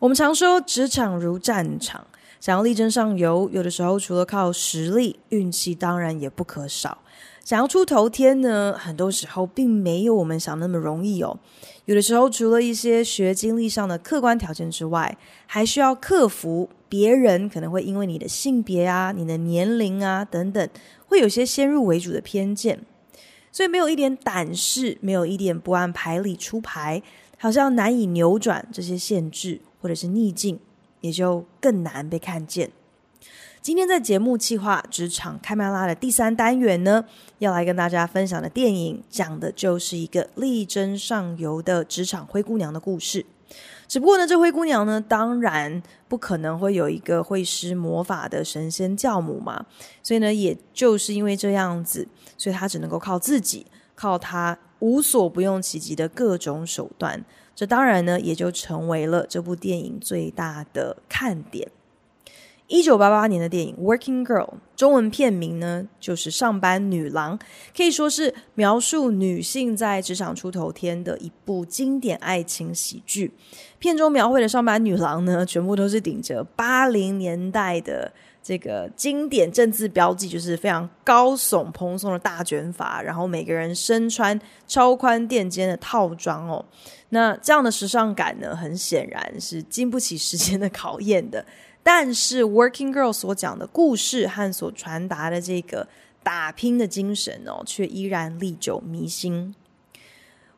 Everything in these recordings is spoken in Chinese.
我们常说，职场如战场。想要力争上游，有的时候除了靠实力，运气当然也不可少。想要出头天呢，很多时候并没有我们想那么容易哦。有的时候，除了一些学经历上的客观条件之外，还需要克服别人可能会因为你的性别啊、你的年龄啊等等，会有些先入为主的偏见。所以，没有一点胆识，没有一点不按牌理出牌，好像难以扭转这些限制或者是逆境。也就更难被看见。今天在节目企划职场开麦拉的第三单元呢，要来跟大家分享的电影，讲的就是一个力争上游的职场灰姑娘的故事。只不过呢，这灰姑娘呢，当然不可能会有一个会施魔法的神仙教母嘛，所以呢，也就是因为这样子，所以她只能够靠自己，靠她无所不用其极的各种手段。这当然呢，也就成为了这部电影最大的看点。一九八八年的电影《Working Girl》，中文片名呢就是《上班女郎》，可以说是描述女性在职场出头天的一部经典爱情喜剧。片中描绘的上班女郎呢，全部都是顶着八零年代的。这个经典正字标记就是非常高耸蓬松的大卷发，然后每个人身穿超宽垫肩的套装哦。那这样的时尚感呢，很显然是经不起时间的考验的。但是《Working Girl》所讲的故事和所传达的这个打拼的精神哦，却依然历久弥新。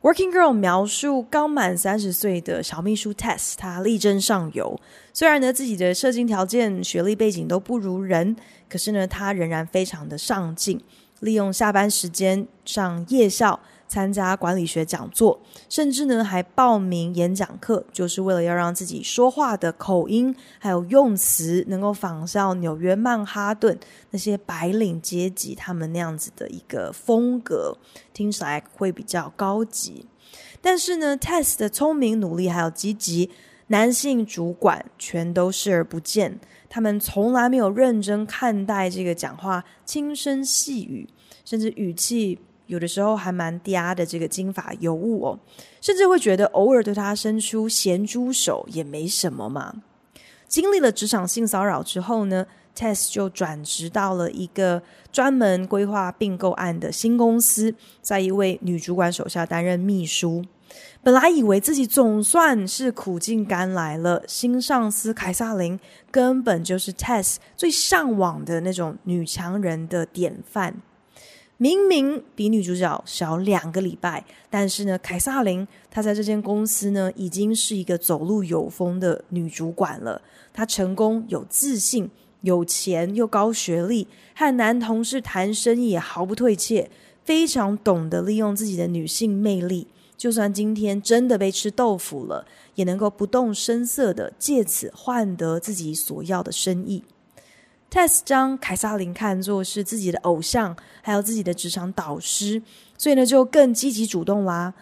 Working Girl 描述刚满三十岁的小秘书 Tess，她力争上游。虽然呢自己的社经条件、学历背景都不如人，可是呢她仍然非常的上进，利用下班时间上夜校。参加管理学讲座，甚至呢还报名演讲课，就是为了要让自己说话的口音还有用词能够仿效纽约曼哈顿那些白领阶级他们那样子的一个风格，听起来会比较高级。但是呢，Tess 的聪明、努力还有积极，男性主管全都视而不见，他们从来没有认真看待这个讲话轻声细语，甚至语气。有的时候还蛮嗲的这个金发尤物哦，甚至会觉得偶尔对他伸出咸猪手也没什么嘛。经历了职场性骚扰之后呢，Tess 就转职到了一个专门规划并购案的新公司，在一位女主管手下担任秘书。本来以为自己总算是苦尽甘来了，新上司凯撒琳根本就是 Tess 最向往的那种女强人的典范。明明比女主角小两个礼拜，但是呢，凯撒琳她在这间公司呢，已经是一个走路有风的女主管了。她成功、有自信、有钱又高学历，和男同事谈生意也毫不退怯，非常懂得利用自己的女性魅力。就算今天真的被吃豆腐了，也能够不动声色的借此换得自己所要的生意。Tess 将凯撒琳看作是自己的偶像，还有自己的职场导师，所以呢，就更积极主动啦，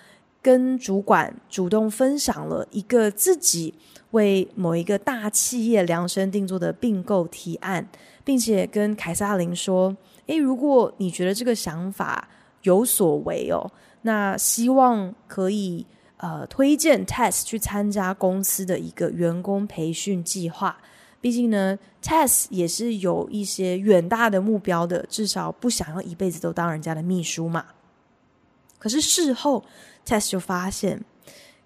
跟主管主动分享了一个自己为某一个大企业量身定做的并购提案，并且跟凯撒琳说：“诶，如果你觉得这个想法有所为哦，那希望可以呃推荐 Tess 去参加公司的一个员工培训计划。”毕竟呢，Tess 也是有一些远大的目标的，至少不想要一辈子都当人家的秘书嘛。可是事后，Tess 就发现，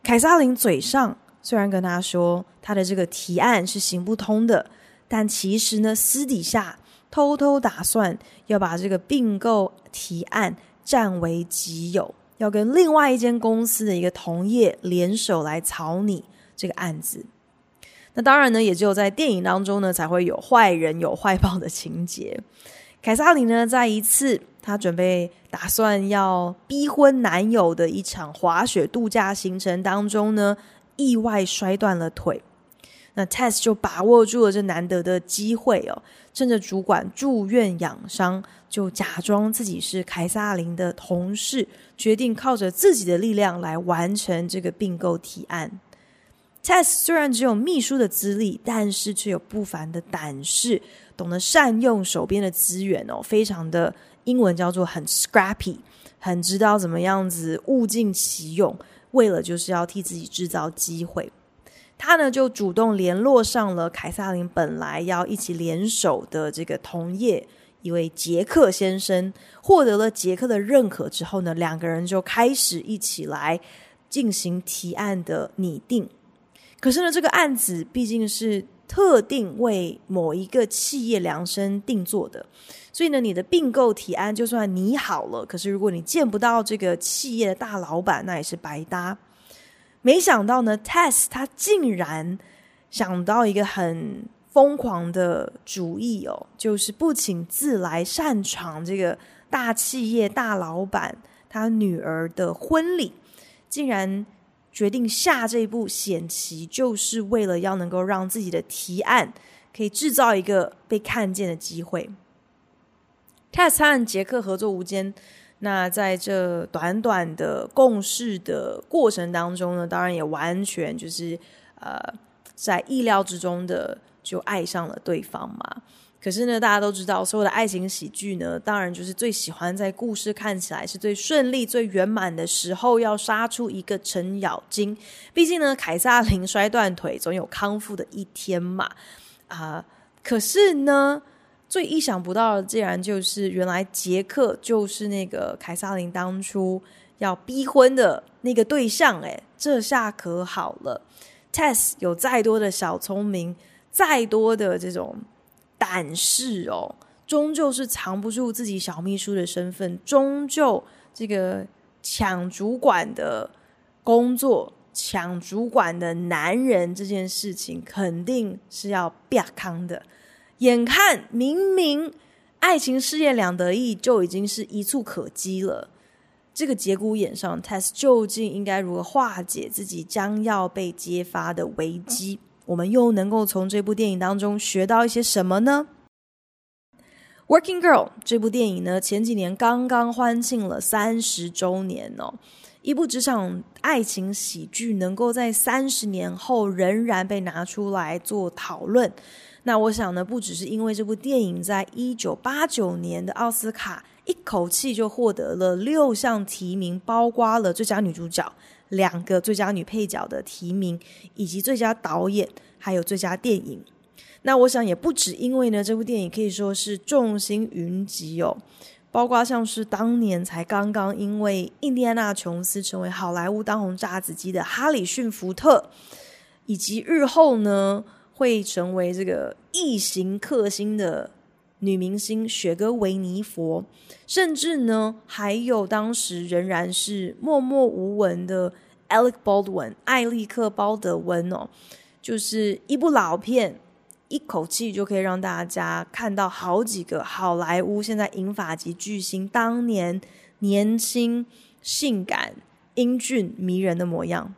凯撒琳嘴上虽然跟他说他的这个提案是行不通的，但其实呢，私底下偷偷打算要把这个并购提案占为己有，要跟另外一间公司的一个同业联手来草拟这个案子。那当然呢，也只有在电影当中呢，才会有坏人有坏报的情节。凯撒琳呢，在一次她准备打算要逼婚男友的一场滑雪度假行程当中呢，意外摔断了腿。那 Tess 就把握住了这难得的机会哦，趁着主管住院养伤，就假装自己是凯撒琳的同事，决定靠着自己的力量来完成这个并购提案。Tes 虽然只有秘书的资历，但是却有不凡的胆识，懂得善用手边的资源哦，非常的英文叫做很 scrappy，很知道怎么样子物尽其用，为了就是要替自己制造机会。他呢就主动联络上了凯撒琳本来要一起联手的这个同业一位杰克先生，获得了杰克的认可之后呢，两个人就开始一起来进行提案的拟定。可是呢，这个案子毕竟是特定为某一个企业量身定做的，所以呢，你的并购提案就算拟好了，可是如果你见不到这个企业的大老板，那也是白搭。没想到呢，Tess 他竟然想到一个很疯狂的主意哦，就是不请自来擅闯这个大企业大老板他女儿的婚礼，竟然。决定下这一步险棋，就是为了要能够让自己的提案可以制造一个被看见的机会。泰斯和杰克合作无间，那在这短短的共事的过程当中呢，当然也完全就是呃在意料之中的就爱上了对方嘛。可是呢，大家都知道，所有的爱情喜剧呢，当然就是最喜欢在故事看起来是最顺利、最圆满的时候，要杀出一个程咬金。毕竟呢，凯撒琳摔断腿总有康复的一天嘛。啊、可是呢，最意想不到的，竟然就是原来杰克就是那个凯撒琳当初要逼婚的那个对象。诶，这下可好了，Tess 有再多的小聪明，再多的这种。但是哦，终究是藏不住自己小秘书的身份，终究这个抢主管的工作、抢主管的男人这件事情，肯定是要变康的。眼看明明爱情事业两得意，就已经是一触可及了。这个节骨眼上，Tess 究竟应该如何化解自己将要被揭发的危机？我们又能够从这部电影当中学到一些什么呢？Working Girl 这部电影呢，前几年刚刚欢庆了三十周年哦。一部职场爱情喜剧，能够在三十年后仍然被拿出来做讨论，那我想呢，不只是因为这部电影在一九八九年的奥斯卡一口气就获得了六项提名，包括了最佳女主角。两个最佳女配角的提名，以及最佳导演，还有最佳电影。那我想也不止，因为呢，这部电影可以说是众星云集哦，包括像是当年才刚刚因为印第安纳琼斯成为好莱坞当红炸子鸡的哈里逊福特，以及日后呢会成为这个异形克星的。女明星雪歌维尼佛，甚至呢，还有当时仍然是默默无闻的 Alec Baldwin 艾利克·鲍德温哦，就是一部老片，一口气就可以让大家看到好几个好莱坞现在银发级巨星当年年轻、性感、英俊、迷人的模样。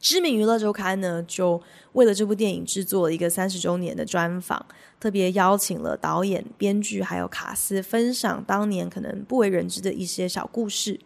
知名娱乐周刊呢，就为了这部电影制作了一个三十周年的专访，特别邀请了导演、编剧还有卡斯，分享当年可能不为人知的一些小故事。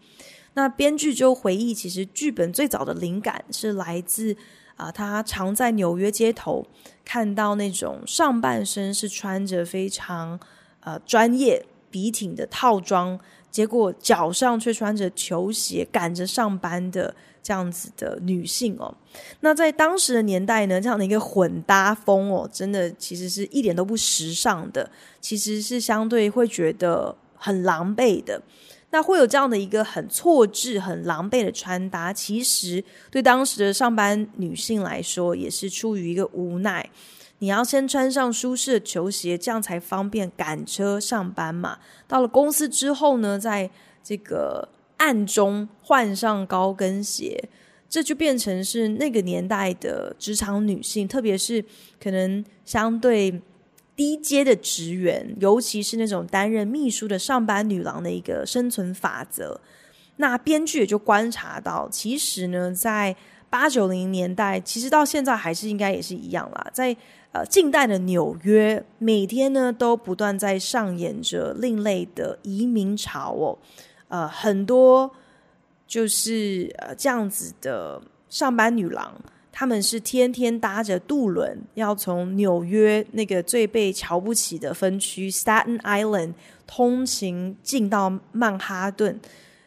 那编剧就回忆，其实剧本最早的灵感是来自啊、他常在纽约街头看到那种上半身是穿着非常呃专业笔挺的套装，结果脚上却穿着球鞋赶着上班的。这样子的女性哦，那在当时的年代呢，这样的一个混搭风哦，真的其实是一点都不时尚的，其实是相对会觉得很狼狈的。那会有这样的一个很错置、很狼狈的穿搭，其实对当时的上班女性来说，也是出于一个无奈。你要先穿上舒适的球鞋，这样才方便赶车上班嘛。到了公司之后呢，在这个。暗中换上高跟鞋，这就变成是那个年代的职场女性，特别是可能相对低阶的职员，尤其是那种担任秘书的上班女郎的一个生存法则。那编剧也就观察到，其实呢，在八九零年代，其实到现在还是应该也是一样啦。在呃近代的纽约，每天呢都不断在上演着另类的移民潮哦。呃，很多就是呃这样子的上班女郎，她们是天天搭着渡轮，要从纽约那个最被瞧不起的分区 Staten Island 通勤进到曼哈顿。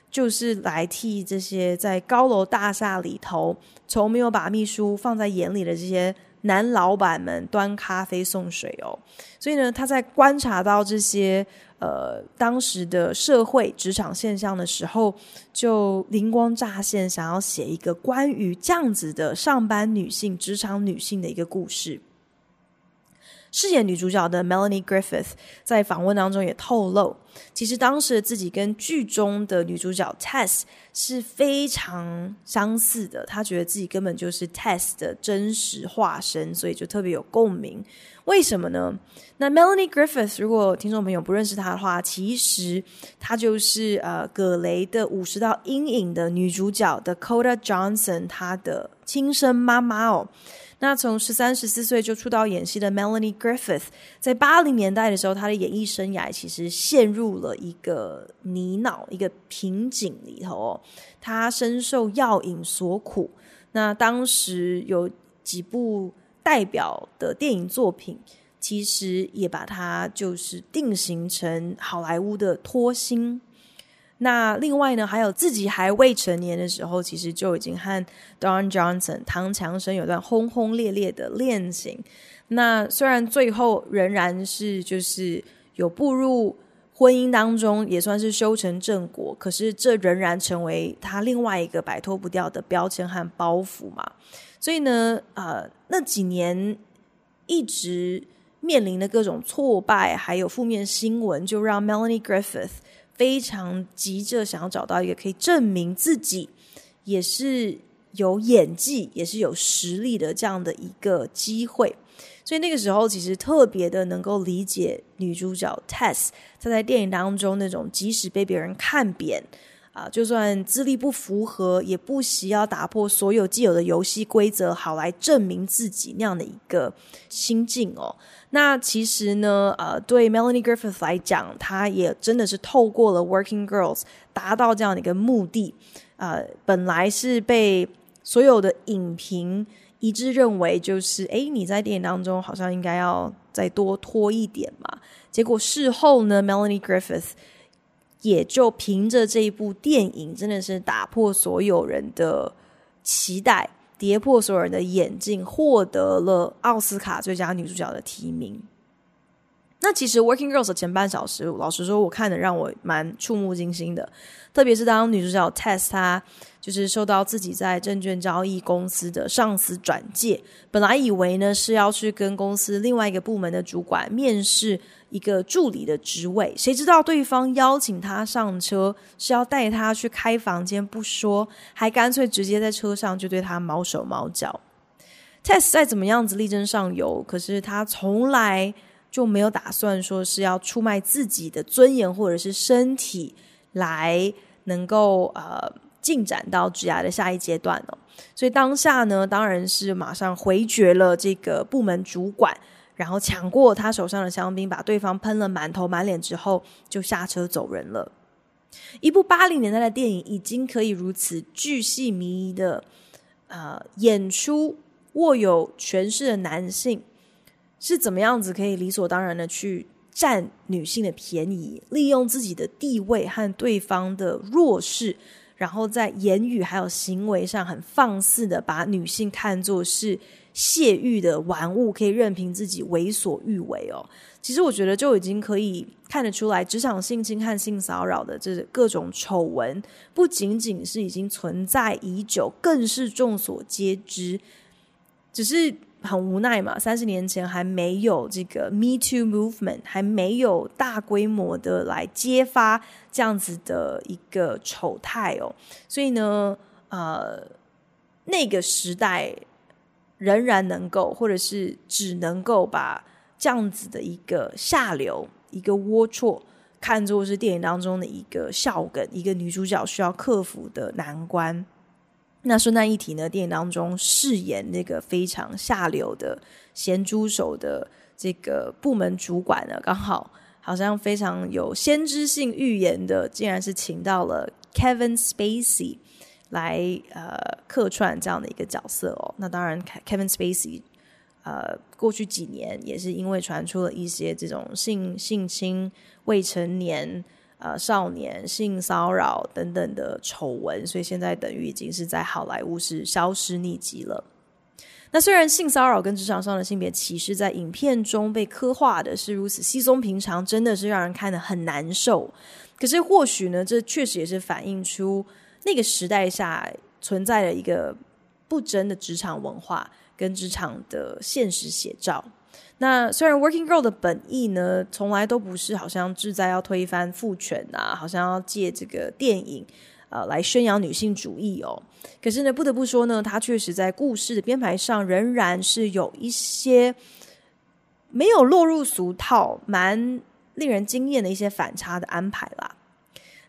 就是来替这些在高楼大厦里头从没有把秘书放在眼里的这些男老板们端咖啡送水哦，所以呢，他在观察到这些呃当时的社会职场现象的时候，就灵光乍现，想要写一个关于这样子的上班女性、职场女性的一个故事。饰演女主角的 Melanie Griffith 在访问当中也透露，其实当时自己跟剧中的女主角 Tess 是非常相似的，她觉得自己根本就是 Tess 的真实化身，所以就特别有共鸣。为什么呢？那 Melanie Griffith 如果听众朋友不认识她的话，其实她就是呃葛雷的五十道阴影的女主角 Dakota Johnson 她的亲生妈妈哦。那从十三、十四岁就出道演戏的 Melanie Griffith，在八零年代的时候，她的演艺生涯其实陷入了一个泥淖、一个瓶颈里头哦。她深受药瘾所苦。那当时有几部代表的电影作品，其实也把她就是定型成好莱坞的脱星。那另外呢，还有自己还未成年的时候，其实就已经和 Don Johnson 唐强生有段轰轰烈烈的恋情。那虽然最后仍然是就是有步入婚姻当中，也算是修成正果，可是这仍然成为他另外一个摆脱不掉的标签和包袱嘛。所以呢，呃，那几年一直面临的各种挫败，还有负面新闻，就让 Melanie Griffith。非常急着想要找到一个可以证明自己也是有演技，也是有实力的这样的一个机会，所以那个时候其实特别的能够理解女主角 Tess 她在电影当中那种即使被别人看扁。啊，就算资历不符合，也不惜要打破所有既有的游戏规则，好来证明自己那样的一个心境哦。那其实呢，呃，对 Melanie Griffith 来讲，她也真的是透过了 Working Girls 达到这样的一个目的。呃，本来是被所有的影评一致认为，就是诶，你在电影当中好像应该要再多拖一点嘛。结果事后呢，Melanie Griffith。也就凭着这一部电影，真的是打破所有人的期待，跌破所有人的眼镜，获得了奥斯卡最佳女主角的提名。那其实《Working Girls》的前半小时，老实说，我看的让我蛮触目惊心的。特别是当女主角 Tess 她就是受到自己在证券交易公司的上司转介，本来以为呢是要去跟公司另外一个部门的主管面试一个助理的职位，谁知道对方邀请她上车是要带她去开房间，不说，还干脆直接在车上就对她毛手毛脚。Tess 再怎么样子力争上游，可是她从来。就没有打算说是要出卖自己的尊严或者是身体来能够呃进展到职涯的下一阶段哦。所以当下呢，当然是马上回绝了这个部门主管，然后抢过他手上的香槟，把对方喷了满头满脸之后，就下车走人了。一部八零年代的电影已经可以如此巨细靡遗的呃演出握有权势的男性。是怎么样子可以理所当然的去占女性的便宜，利用自己的地位和对方的弱势，然后在言语还有行为上很放肆的把女性看作是泄欲的玩物，可以任凭自己为所欲为哦。其实我觉得就已经可以看得出来，职场性侵和性骚扰的这各种丑闻，不仅仅是已经存在已久，更是众所皆知，只是。很无奈嘛，三十年前还没有这个 Me Too Movement，还没有大规模的来揭发这样子的一个丑态哦，所以呢，呃，那个时代仍然能够，或者是只能够把这样子的一个下流、一个龌龊，看作是电影当中的一个笑梗，一个女主角需要克服的难关。那顺带一提呢，电影当中饰演那个非常下流的咸猪手的这个部门主管呢，刚好好像非常有先知性预言的，竟然是请到了 Kevin Spacey 来呃客串这样的一个角色哦。那当然，Kevin Spacey 呃过去几年也是因为传出了一些这种性性侵未成年。呃，少年性骚扰等等的丑闻，所以现在等于已经是在好莱坞是消失匿迹了。那虽然性骚扰跟职场上的性别歧视在影片中被刻画的是如此稀松平常，真的是让人看得很难受。可是或许呢，这确实也是反映出那个时代下存在的一个不真的职场文化跟职场的现实写照。那虽然《Working Girl》的本意呢，从来都不是好像志在要推翻父权啊，好像要借这个电影呃来宣扬女性主义哦。可是呢，不得不说呢，它确实在故事的编排上仍然是有一些没有落入俗套、蛮令人惊艳的一些反差的安排啦。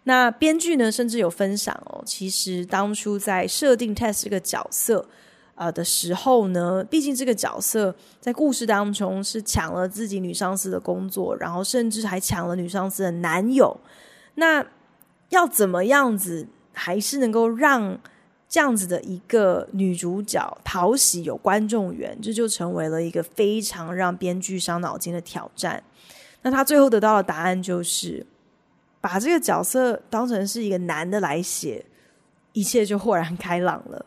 那编剧呢，甚至有分享哦，其实当初在设定 Tess 这个角色。啊、呃、的时候呢，毕竟这个角色在故事当中是抢了自己女上司的工作，然后甚至还抢了女上司的男友。那要怎么样子，还是能够让这样子的一个女主角讨喜有观众缘，这就成为了一个非常让编剧伤脑筋的挑战。那他最后得到的答案就是，把这个角色当成是一个男的来写，一切就豁然开朗了。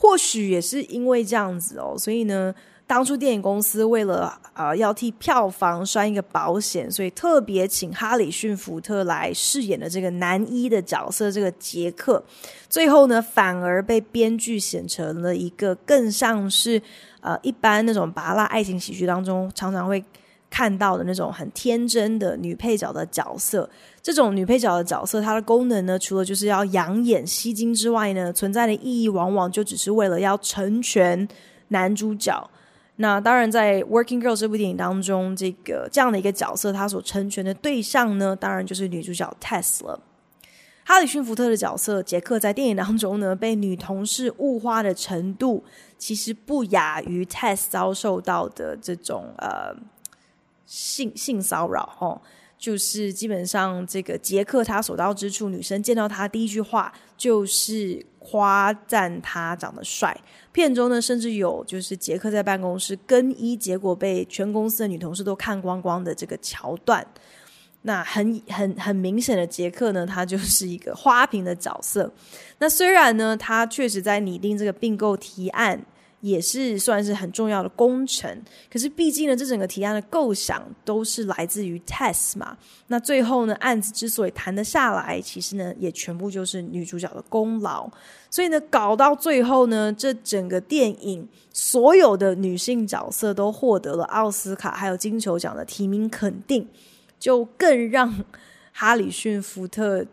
或许也是因为这样子哦，所以呢，当初电影公司为了呃要替票房拴一个保险，所以特别请哈里逊福特来饰演的这个男一的角色，这个杰克，最后呢反而被编剧写成了一个更像是呃一般那种芭乐爱情喜剧当中常常会看到的那种很天真的女配角的角色。这种女配角的角色，它的功能呢，除了就是要养眼吸睛之外呢，存在的意义往往就只是为了要成全男主角。那当然，在《Working Girl》这部电影当中，这个这样的一个角色，他所成全的对象呢，当然就是女主角 Tess 了。哈里逊福特的角色杰克在电影当中呢，被女同事物化的程度，其实不亚于 Tess 遭受到的这种呃性性骚扰哦。就是基本上，这个杰克他所到之处，女生见到他第一句话就是夸赞他长得帅。片中呢，甚至有就是杰克在办公室更衣，结果被全公司的女同事都看光光的这个桥段。那很很很明显的，杰克呢，他就是一个花瓶的角色。那虽然呢，他确实在拟定这个并购提案。也是算是很重要的工程，可是毕竟呢，这整个提案的构想都是来自于 Tess 嘛。那最后呢，案子之所以谈得下来，其实呢，也全部就是女主角的功劳。所以呢，搞到最后呢，这整个电影所有的女性角色都获得了奥斯卡还有金球奖的提名肯定，就更让哈里逊福特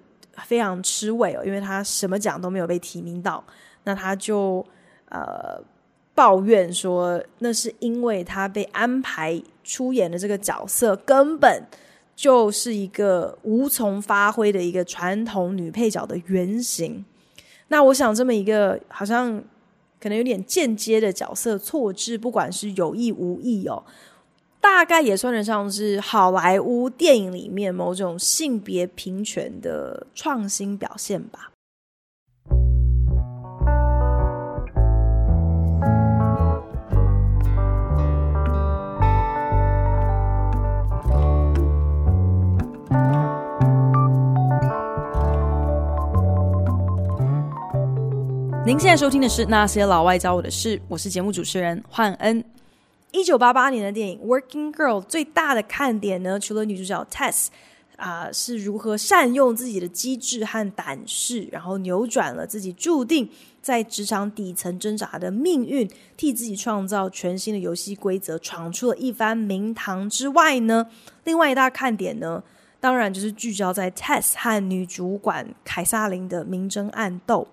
非常吃味哦，因为他什么奖都没有被提名到，那他就呃。抱怨说，那是因为他被安排出演的这个角色根本就是一个无从发挥的一个传统女配角的原型。那我想，这么一个好像可能有点间接的角色错置，不管是有意无意哦，大概也算得上是好莱坞电影里面某种性别平权的创新表现吧。您现在收听的是《那些老外教我的事》，我是节目主持人焕恩。一九八八年的电影《Working Girl》最大的看点呢，除了女主角 Tess 啊、是如何善用自己的机智和胆识，然后扭转了自己注定在职场底层挣扎的命运，替自己创造全新的游戏规则，闯出了一番名堂之外呢，另外一大看点呢，当然就是聚焦在 Tess 和女主管凯萨琳的明争暗斗。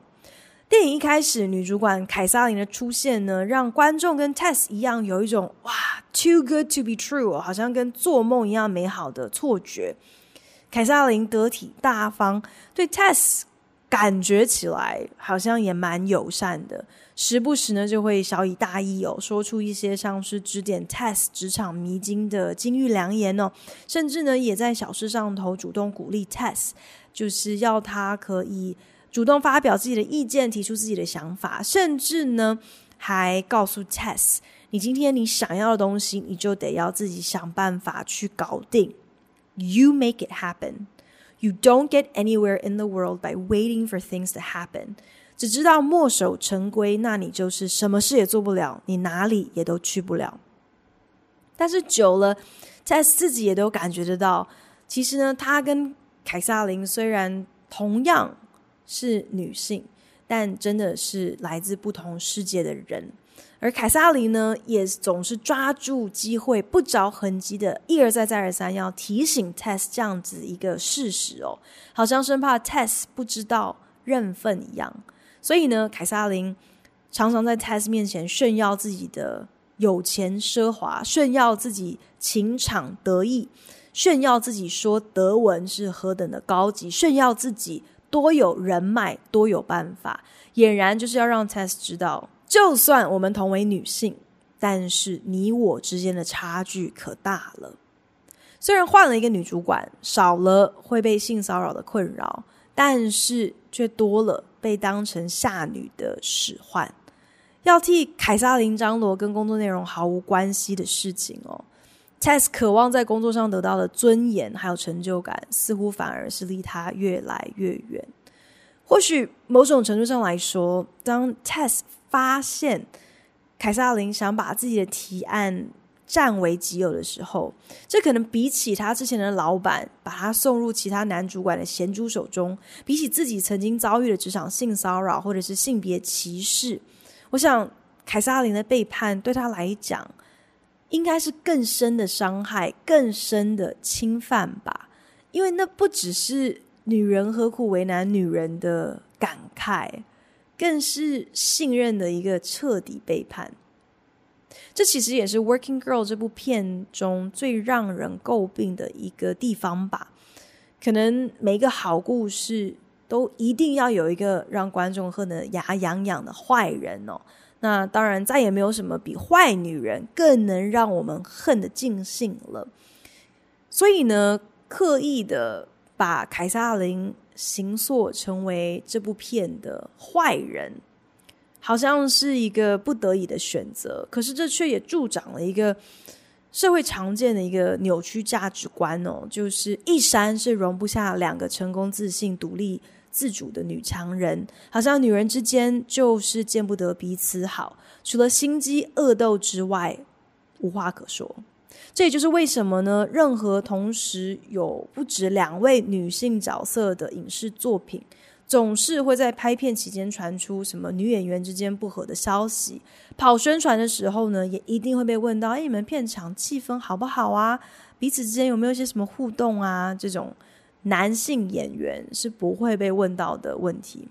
电影一开始，女主管凯撒琳的出现呢，让观众跟 Tess 一样有一种哇，too good to be true，好像跟做梦一样美好的错觉。凯撒琳得体大方，对 Tess 感觉起来好像也蛮友善的，时不时呢就会小以大义哦，说出一些像是指点 Tess 职场迷津的金玉良言哦，甚至呢也在小事上头主动鼓励 Tess，就是要他可以主动发表自己的意见，提出自己的想法，甚至呢还告诉 Tess，你今天你想要的东西，你就得要自己想办法去搞定。You make it happen. You don't get anywhere in the world by waiting for things to happen. 只知道墨守成规，那你就是什么事也做不了，你哪里也都去不了。但是久了，Tess 自己也都感觉得到，其实呢，他跟凯撒琳虽然同样是女性，但真的是来自不同世界的人。而凯撒琳呢，也总是抓住机会，不着痕迹的一而再、再而三要提醒 Tess 这样子一个事实哦，好像生怕 Tess 不知道认份一样。所以呢，凯撒琳常常在 Tess 面前炫耀自己的有钱奢华，炫耀自己情场得意，炫耀自己说德文是何等的高级，炫耀自己多有人脉、多有办法，俨然就是要让 Tess 知道。就算我们同为女性，但是你我之间的差距可大了。虽然换了一个女主管，少了会被性骚扰的困扰，但是却多了被当成下女的使唤。要替凯撒琳张罗跟工作内容毫无关系的事情哦。Tess 渴望在工作上得到的尊严还有成就感，似乎反而是离她越来越远。或许某种程度上来说，当 Tess 发现凯萨琳想把自己的提案占为己有的时候，这可能比起他之前的老板把他送入其他男主管的咸猪手中，比起自己曾经遭遇的职场性骚扰或者是性别歧视，我想凯萨琳的背叛对他来讲，应该是更深的伤害、更深的侵犯吧。因为那不只是女人何苦为难女人的感慨。更是信任的一个彻底背叛，这其实也是《Working Girl》这部片中最让人诟病的一个地方吧。可能每一个好故事都一定要有一个让观众恨得牙痒痒的坏人哦。那当然，再也没有什么比坏女人更能让我们恨得尽兴了。所以呢，刻意的把凯萨琳。形塑成为这部片的坏人，好像是一个不得已的选择。可是这却也助长了一个社会常见的一个扭曲价值观哦，就是一山是容不下两个成功、自信、独立、自主的女强人。好像女人之间就是见不得彼此好，除了心机恶斗之外，无话可说。这也就是为什么呢？任何同时有不止两位女性角色的影视作品，总是会在拍片期间传出什么女演员之间不和的消息。跑宣传的时候呢，也一定会被问到：“哎，你们片场气氛好不好啊？彼此之间有没有一些什么互动啊？”这种男性演员是不会被问到的问题。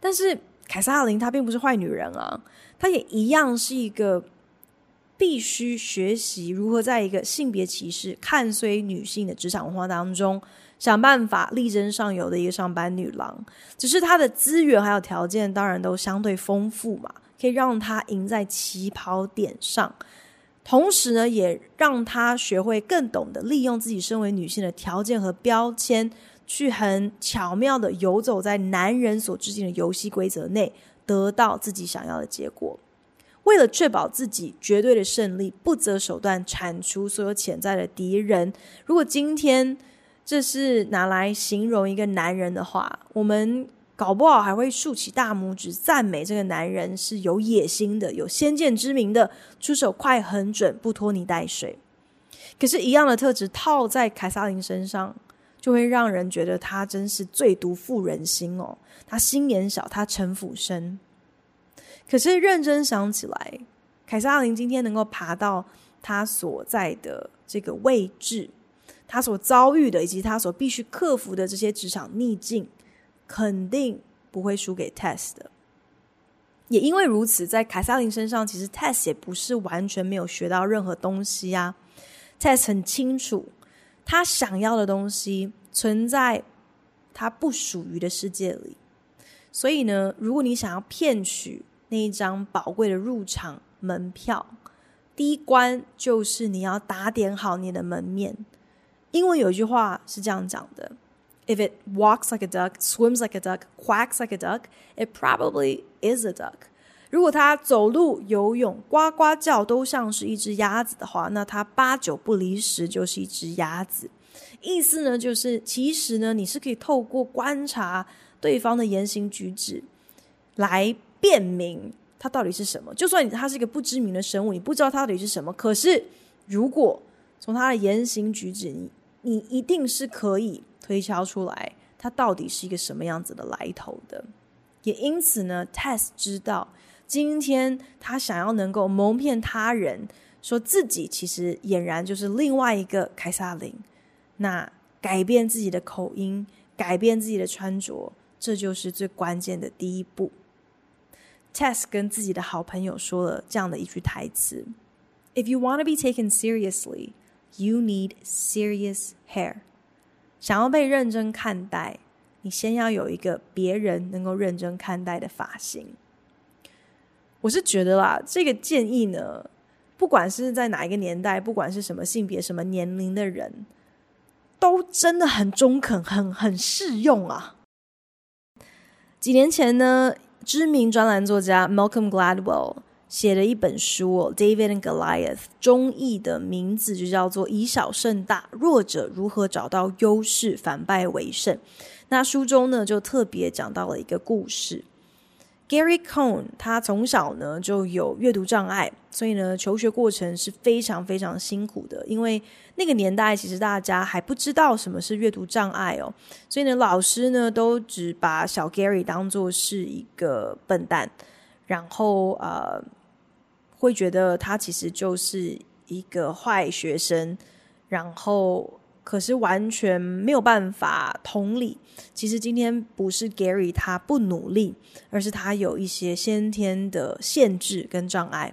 但是凯萨琳她并不是坏女人啊，她也一样是一个。必须学习如何在一个性别歧视、看衰女性的职场文化当中，想办法力争上游的一个上班女郎。只是她的资源还有条件当然都相对丰富嘛，可以让她赢在起跑点上。同时呢，也让她学会更懂得利用自己身为女性的条件和标签，去很巧妙的游走在男人所制定的游戏规则内，得到自己想要的结果。为了确保自己绝对的胜利，不择手段铲除所有潜在的敌人。如果今天这是拿来形容一个男人的话，我们搞不好还会竖起大拇指赞美这个男人是有野心的、有先见之明的，出手快很准，不拖泥带水。可是，一样的特质套在凯撒琳身上，就会让人觉得他真是最毒妇人心哦。他心眼小，他城府深。可是认真想起来，凯撒琳今天能够爬到她所在的这个位置，她所遭遇的以及她所必须克服的这些职场逆境，肯定不会输给 Tess 的。也因为如此，在凯萨琳身上，其实 Tess 也不是完全没有学到任何东西啊。Tess 很清楚，他想要的东西存在他不属于的世界里。所以呢，如果你想要骗取那一张宝贵的入场门票，第一关就是你要打点好你的门面。英文有一句话是这样讲的：If it walks like a duck, swims like a duck, quacks like a duck, it probably is a duck. 如果它走路、游泳、呱呱叫都像是一只鸭子的话，那它八九不离十就是一只鸭子。意思呢，就是其实呢，你是可以透过观察对方的言行举止来辨明他到底是什么。就算他是一个不知名的生物，你不知道他到底是什么，可是如果从他的言行举止，你你一定是可以推敲出来他到底是一个什么样子的来头的。也因此呢，Tess 知道今天他想要能够蒙骗他人，说自己其实俨然就是另外一个凯撒琳。那改变自己的口音，改变自己的穿着，这就是最关键的第一步。Tess 跟自己的好朋友说了这样的一句台词：“If you want to be taken seriously, you need serious hair。”想要被认真看待，你先要有一个别人能够认真看待的发型。我是觉得啦，这个建议呢，不管是在哪一个年代，不管是什么性别、什么年龄的人。都真的很中肯，很很适用啊！几年前呢，知名专栏作家 Malcolm Gladwell 写了一本书，《David and Goliath》，中译的名字就叫做“以小胜大：弱者如何找到优势，反败为胜”。那书中呢，就特别讲到了一个故事。Gary Cohn 他从小呢就有阅读障碍，所以呢求学过程是非常非常辛苦的。因为那个年代其实大家还不知道什么是阅读障碍哦，所以呢老师呢都只把小 Gary 当做是一个笨蛋，然后呃会觉得他其实就是一个坏学生，然后。可是完全没有办法同理。其实今天不是 Gary 他不努力，而是他有一些先天的限制跟障碍。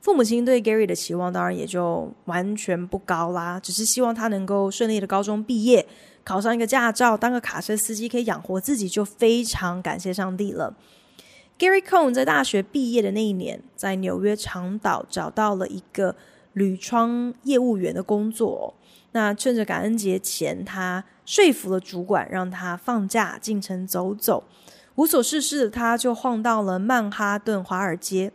父母亲对 Gary 的期望当然也就完全不高啦，只是希望他能够顺利的高中毕业，考上一个驾照，当个卡车司机，可以养活自己，就非常感谢上帝了。Gary Cohn 在大学毕业的那一年，在纽约长岛找到了一个铝窗业务员的工作。那趁着感恩节前，他说服了主管，让他放假进城走走。无所事事的他，就晃到了曼哈顿华尔街。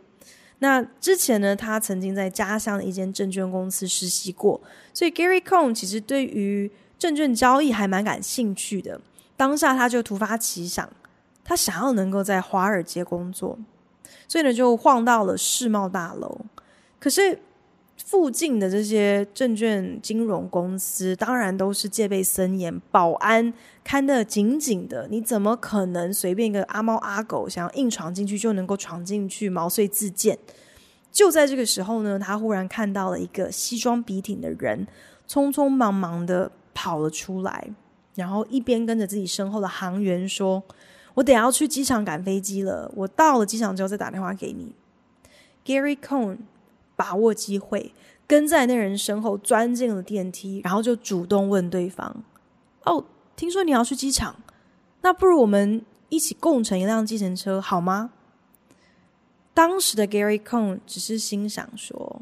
那之前呢，他曾经在家乡的一间证券公司实习过，所以 Gary Cohn 其实对于证券交易还蛮感兴趣的。当下他就突发奇想，他想要能够在华尔街工作，所以呢，就晃到了世贸大楼。可是。附近的这些证券金融公司，当然都是戒备森严，保安看得紧紧的。你怎么可能随便一个阿猫阿狗想要硬闯进去就能够闯进去，毛遂自荐？就在这个时候呢，他忽然看到了一个西装笔挺的人，匆匆忙忙的跑了出来，然后一边跟着自己身后的行员说：“我等下要去机场赶飞机了，我到了机场之后再打电话给你。” Gary Cohn。把握机会，跟在那人身后钻进了电梯，然后就主动问对方：“哦，听说你要去机场，那不如我们一起共乘一辆计程车好吗？”当时的 Gary Cohn 只是心想说：“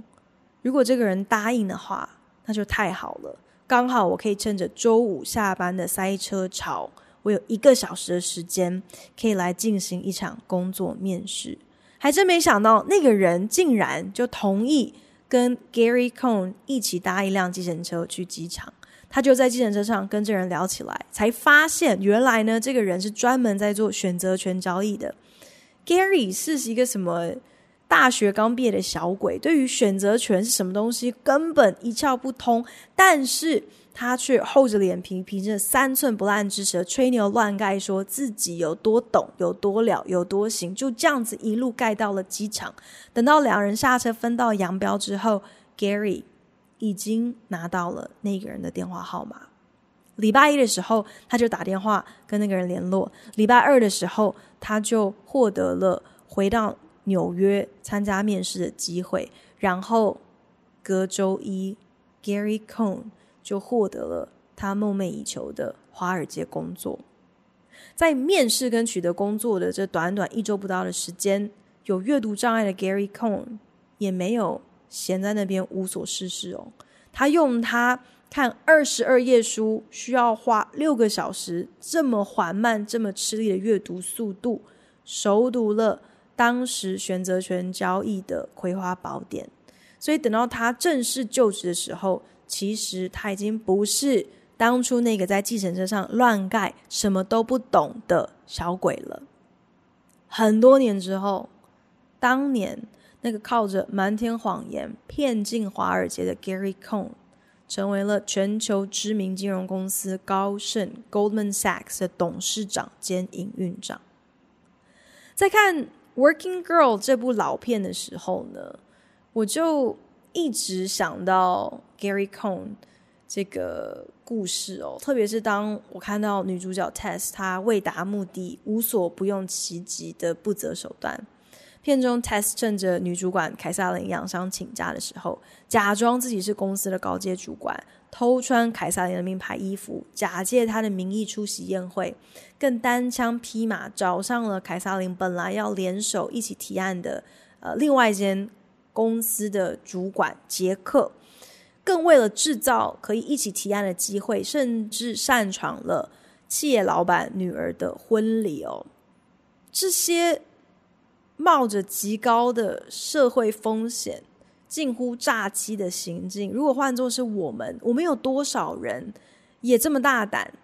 如果这个人答应的话，那就太好了，刚好我可以趁着周五下班的塞车潮，我有一个小时的时间，可以来进行一场工作面试。”还真没想到，那个人竟然就同意跟 Gary Cohn 一起搭一辆计程车去机场。他就在计程车上跟这人聊起来，才发现原来呢，这个人是专门在做选择权交易的。Gary 是一个什么大学刚毕业的小鬼，对于选择权是什么东西根本一窍不通，但是。他却厚着脸皮，凭着三寸不烂之舌，吹牛乱盖，说自己有多懂、有多了、有多行，就这样子一路盖到了机场。等到两人下车分道扬镳之后，Gary 已经拿到了那个人的电话号码。礼拜一的时候，他就打电话跟那个人联络；礼拜二的时候，他就获得了回到纽约参加面试的机会。然后隔周一，Gary Cohn。就获得了他梦寐以求的华尔街工作。在面试跟取得工作的这短短一周不到的时间，有阅读障碍的 Gary Cohn 也没有闲在那边无所事事哦。他用他看二十二页书需要花六个小时这么缓慢、这么吃力的阅读速度，熟读了当时选择权交易的《葵花宝典》。所以等到他正式就职的时候，其实他已经不是当初那个在计程车上乱盖、什么都不懂的小鬼了。很多年之后，当年那个靠着瞒天谎言骗进华尔街的 Gary Cohn，成为了全球知名金融公司高盛 Goldman Sachs 的董事长兼营运长。在看《Working Girl》这部老片的时候呢，我就一直想到 Gary Cohn 这个故事哦，特别是当我看到女主角 Tess 她为达目的无所不用其极的不择手段。片中 Tess 趁着女主管凯撒琳养伤请假的时候，假装自己是公司的高阶主管，偷穿凯撒琳的名牌衣服，假借她的名义出席宴会，更单枪匹马找上了凯撒琳本来要联手一起提案的呃另外一间。公司的主管杰克，更为了制造可以一起提案的机会，甚至擅闯了企业老板女儿的婚礼哦。这些冒着极高的社会风险、近乎诈欺的行径，如果换作是我们，我们有多少人也这么大胆，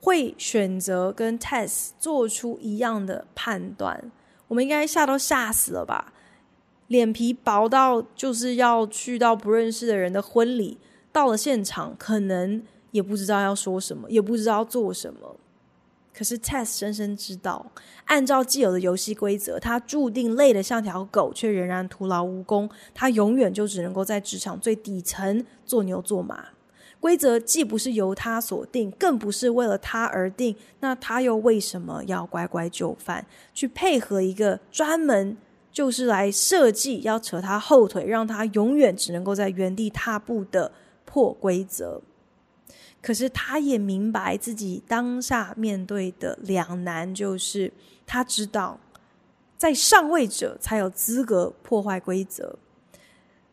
会选择跟 Tess 做出一样的判断？我们应该吓都吓死了吧？脸皮薄到就是要去到不认识的人的婚礼，到了现场可能也不知道要说什么，也不知道做什么。可是 Tess 深深知道，按照既有的游戏规则，他注定累得像条狗，却仍然徒劳无功。他永远就只能够在职场最底层做牛做马。规则既不是由他所定，更不是为了他而定，那他又为什么要乖乖就范，去配合一个专门？就是来设计要扯他后腿，让他永远只能够在原地踏步的破规则。可是他也明白自己当下面对的两难，就是他知道在上位者才有资格破坏规则，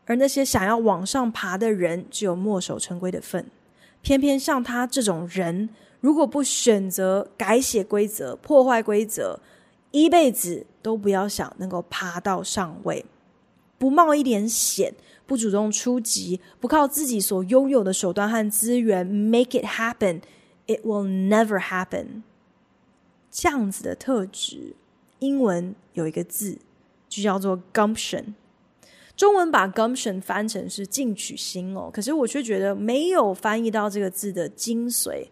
而那些想要往上爬的人只有墨守成规的份。偏偏像他这种人，如果不选择改写规则、破坏规则，一辈子都不要想能够爬到上位，不冒一点险，不主动出击，不靠自己所拥有的手段和资源 make it happen，it will never happen。这样子的特质，英文有一个字就叫做 gumption，中文把 gumption 翻成是进取心哦，可是我却觉得没有翻译到这个字的精髓。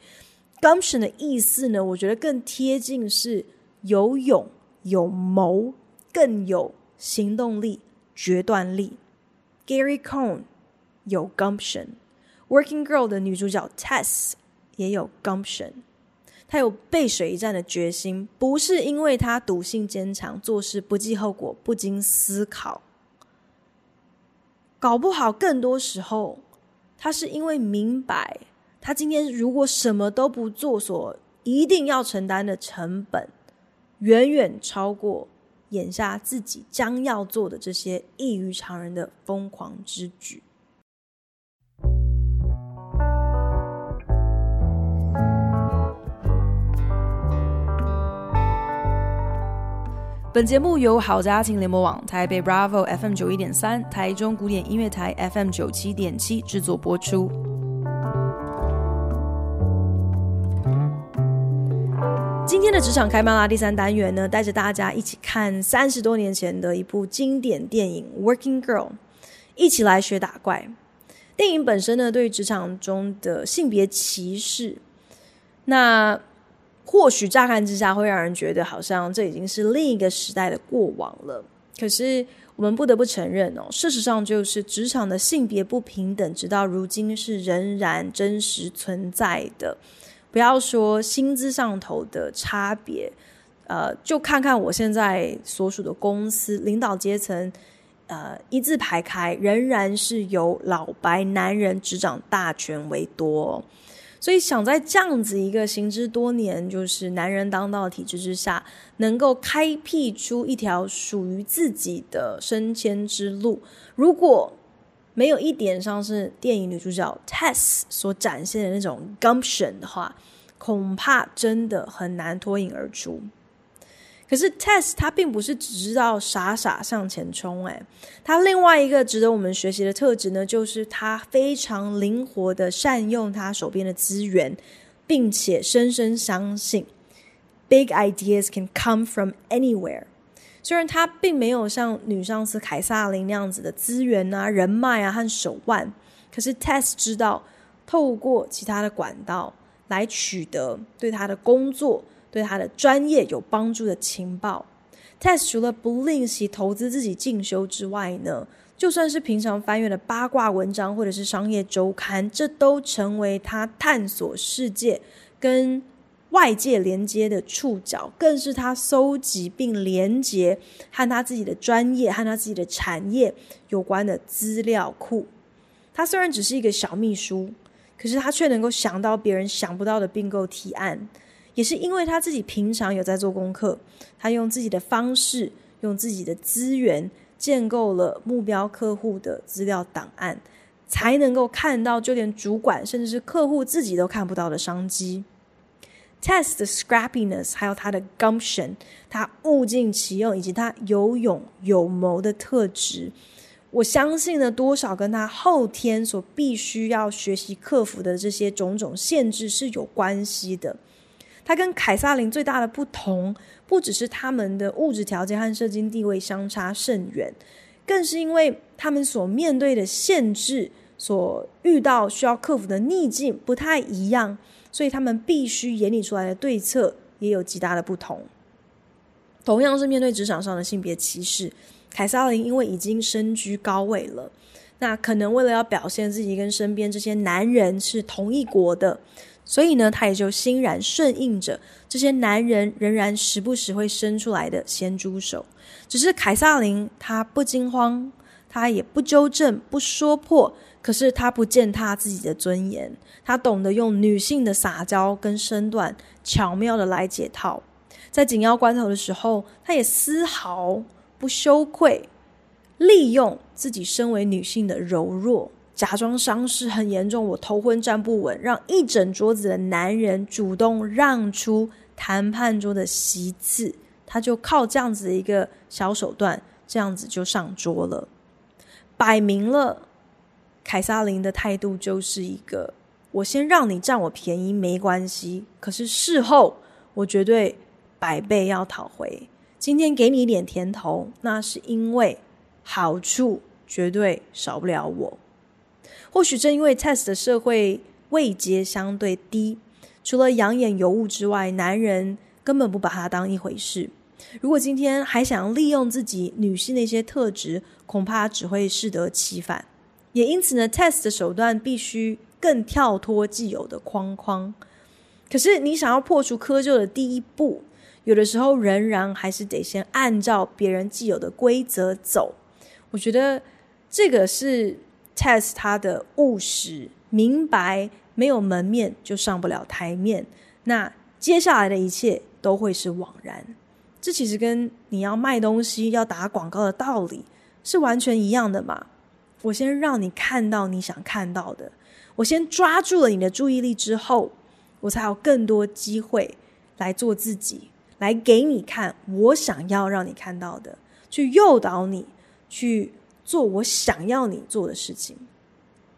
gumption 的意思呢，我觉得更贴近是。有勇有谋，更有行动力、决断力。Gary Cohn 有 gumption，Working Girl 的女主角 Tess 也有 gumption。她有背水一战的决心，不是因为她赌性坚强、做事不计后果、不经思考。搞不好更多时候，她是因为明白，她今天如果什么都不做，所一定要承担的成本。远远超过眼下自己将要做的这些异于常人的疯狂之举。本节目由好家庭联盟网、台北 Bravo FM 九一点三、台中古典音乐台 FM 九七点七制作播出。的职场开麦拉第三单元呢，带着大家一起看三十多年前的一部经典电影《Working Girl》，一起来学打怪。电影本身呢，对于职场中的性别歧视，那或许乍看之下会让人觉得好像这已经是另一个时代的过往了。可是我们不得不承认哦，事实上就是职场的性别不平等，直到如今是仍然真实存在的。不要说薪资上头的差别，呃，就看看我现在所属的公司领导阶层，呃，一字排开，仍然是由老白男人执掌大权为多。所以想在这样子一个行之多年，就是男人当道的体制之下，能够开辟出一条属于自己的升迁之路，如果没有一点像是电影女主角 Tess 所展现的那种 gumption 的话，恐怕真的很难脱颖而出。可是 Tess 她并不是只知道傻傻向前冲，诶，她另外一个值得我们学习的特质呢，就是她非常灵活的善用她手边的资源，并且深深相信 big ideas can come from anywhere。虽然他并没有像女上司凯撒琳那样子的资源啊、人脉啊和手腕，可是 Tess 知道透过其他的管道来取得对他的工作。对他的专业有帮助的情报，Tess 除了不吝惜投资自己进修之外呢，就算是平常翻阅的八卦文章或者是商业周刊，这都成为他探索世界跟外界连接的触角，更是他搜集并连接和他自己的专业和他自己的产业有关的资料库。他虽然只是一个小秘书，可是他却能够想到别人想不到的并购提案。也是因为他自己平常有在做功课，他用自己的方式，用自己的资源，建构了目标客户的资料档案，才能够看到就连主管甚至是客户自己都看不到的商机。Test 的 scrappiness，还有他的 gumption，他物尽其用，以及他有勇有谋的特质，我相信呢，多少跟他后天所必须要学习克服的这些种种限制是有关系的。他跟凯撒琳最大的不同，不只是他们的物质条件和社经地位相差甚远，更是因为他们所面对的限制、所遇到需要克服的逆境不太一样，所以他们必须演绎出来的对策也有极大的不同。同样是面对职场上的性别歧视，凯撒琳因为已经身居高位了，那可能为了要表现自己跟身边这些男人是同一国的。所以呢，他也就欣然顺应着这些男人仍然时不时会伸出来的咸猪手。只是凯撒琳，她不惊慌，她也不纠正，不说破。可是他不践踏自己的尊严，他懂得用女性的撒娇跟身段，巧妙的来解套。在紧要关头的时候，他也丝毫不羞愧，利用自己身为女性的柔弱。假装伤势很严重，我头昏站不稳，让一整桌子的男人主动让出谈判桌的席次，他就靠这样子的一个小手段，这样子就上桌了。摆明了，凯萨琳的态度就是一个：我先让你占我便宜没关系，可是事后我绝对百倍要讨回。今天给你一点甜头，那是因为好处绝对少不了我。或许正因为 Test 的社会位阶相对低，除了养眼尤物之外，男人根本不把它当一回事。如果今天还想利用自己女性的一些特质，恐怕只会适得其反。也因此呢，test 的手段必须更跳脱既有的框框。可是你想要破除窠臼的第一步，有的时候仍然还是得先按照别人既有的规则走。我觉得这个是。test 他的务实明白，没有门面就上不了台面。那接下来的一切都会是枉然。这其实跟你要卖东西、要打广告的道理是完全一样的嘛。我先让你看到你想看到的，我先抓住了你的注意力之后，我才有更多机会来做自己，来给你看我想要让你看到的，去诱导你去。做我想要你做的事情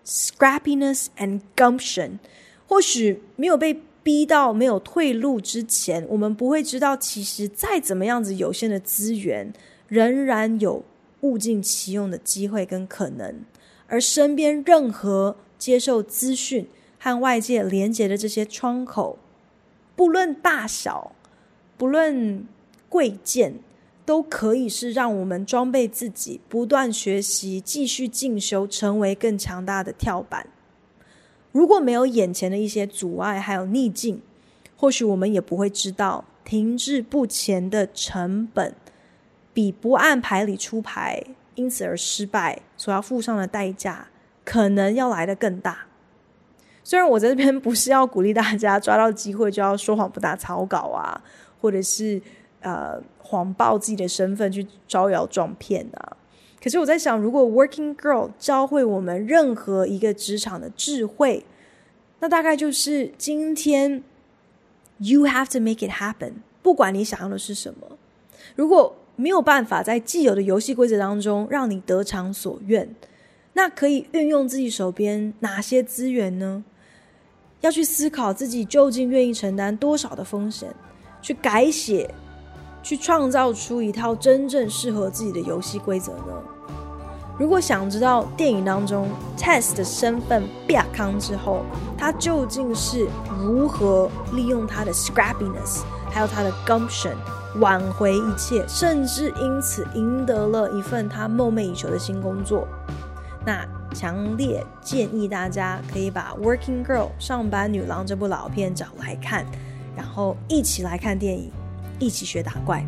，scrappiness and gumption。或许没有被逼到没有退路之前，我们不会知道，其实再怎么样子有限的资源，仍然有物尽其用的机会跟可能。而身边任何接受资讯和外界连接的这些窗口，不论大小，不论贵贱。都可以是让我们装备自己、不断学习、继续进修、成为更强大的跳板。如果没有眼前的一些阻碍还有逆境，或许我们也不会知道停滞不前的成本，比不按牌理出牌，因此而失败所要付上的代价，可能要来得更大。虽然我在这边不是要鼓励大家抓到机会就要说谎不打草稿啊，或者是呃谎报自己的身份去招摇撞骗啊，可是我在想，如果 Working Girl 教会我们任何一个职场的智慧，那大概就是今天 You have to make it happen，不管你想要的是什么。如果没有办法在既有的游戏规则当中让你得偿所愿，那可以运用自己手边哪些资源呢？要去思考自己究竟愿意承担多少的风险，去改写，去创造出一套真正适合自己的游戏规则呢？如果想知道电影当中 Tess 的身份变康之后，他究竟是如何利用他的 scrappiness，还有他的 gumption 挽回一切，甚至因此赢得了一份他梦寐以求的新工作，那。强烈建议大家可以把《Working Girl》上班女郎这部老片找来看，然后一起来看电影，一起学打怪。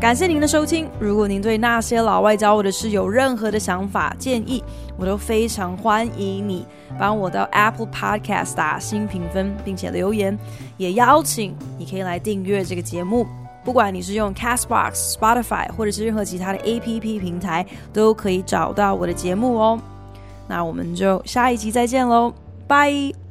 感谢您的收听。如果您对那些老外教我的事有任何的想法建议，我都非常欢迎你帮我到 Apple Podcast 打新评分，并且留言。也邀请你可以来订阅这个节目。不管你是用 Castbox、Spotify 或者是任何其他的 APP 平台，都可以找到我的节目哦。那我们就下一集再见喽，拜。